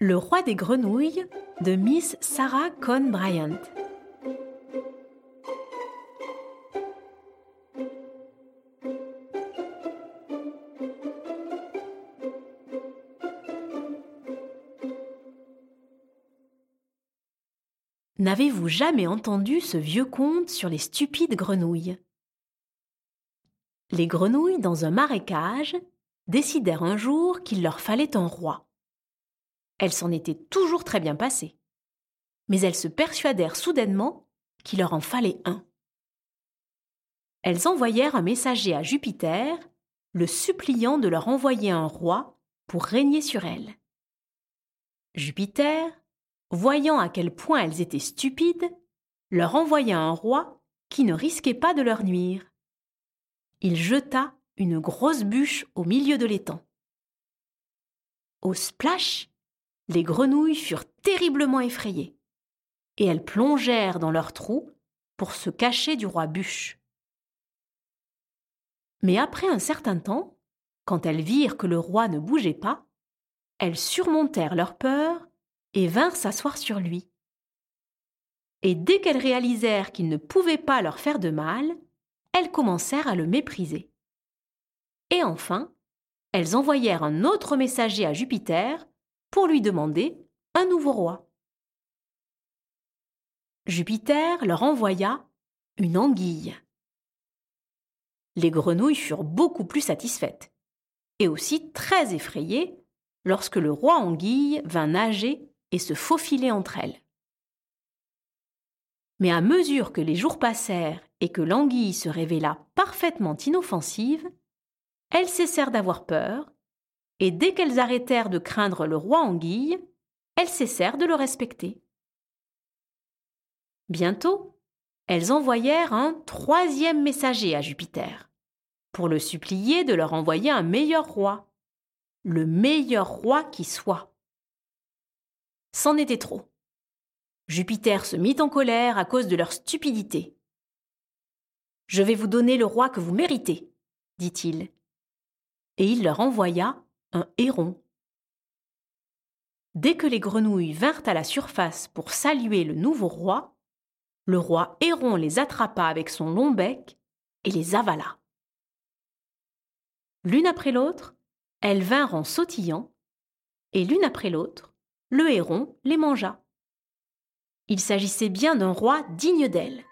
Le roi des grenouilles de Miss Sarah Cohn Bryant. N'avez-vous jamais entendu ce vieux conte sur les stupides grenouilles? Les grenouilles dans un marécage décidèrent un jour qu'il leur fallait un roi. Elles s'en étaient toujours très bien passées. Mais elles se persuadèrent soudainement qu'il leur en fallait un. Elles envoyèrent un messager à Jupiter, le suppliant de leur envoyer un roi pour régner sur elles. Jupiter, voyant à quel point elles étaient stupides, leur envoya un roi qui ne risquait pas de leur nuire. Il jeta une grosse bûche au milieu de l'étang. Au splash, les grenouilles furent terriblement effrayées, et elles plongèrent dans leur trou pour se cacher du roi bûche. Mais après un certain temps, quand elles virent que le roi ne bougeait pas, elles surmontèrent leur peur et vinrent s'asseoir sur lui. Et dès qu'elles réalisèrent qu'il ne pouvait pas leur faire de mal, elles commencèrent à le mépriser. Et enfin, elles envoyèrent un autre messager à Jupiter pour lui demander un nouveau roi. Jupiter leur envoya une anguille. Les grenouilles furent beaucoup plus satisfaites, et aussi très effrayées lorsque le roi anguille vint nager et se faufiler entre elles. Mais à mesure que les jours passèrent et que l'anguille se révéla parfaitement inoffensive, elles cessèrent d'avoir peur et dès qu'elles arrêtèrent de craindre le roi anguille, elles cessèrent de le respecter. Bientôt, elles envoyèrent un troisième messager à Jupiter, pour le supplier de leur envoyer un meilleur roi, le meilleur roi qui soit. C'en était trop. Jupiter se mit en colère à cause de leur stupidité. Je vais vous donner le roi que vous méritez, dit-il. Et il leur envoya un héron. Dès que les grenouilles vinrent à la surface pour saluer le nouveau roi, le roi héron les attrapa avec son long bec et les avala. L'une après l'autre, elles vinrent en sautillant, et l'une après l'autre, le héron les mangea. Il s'agissait bien d'un roi digne d'elle.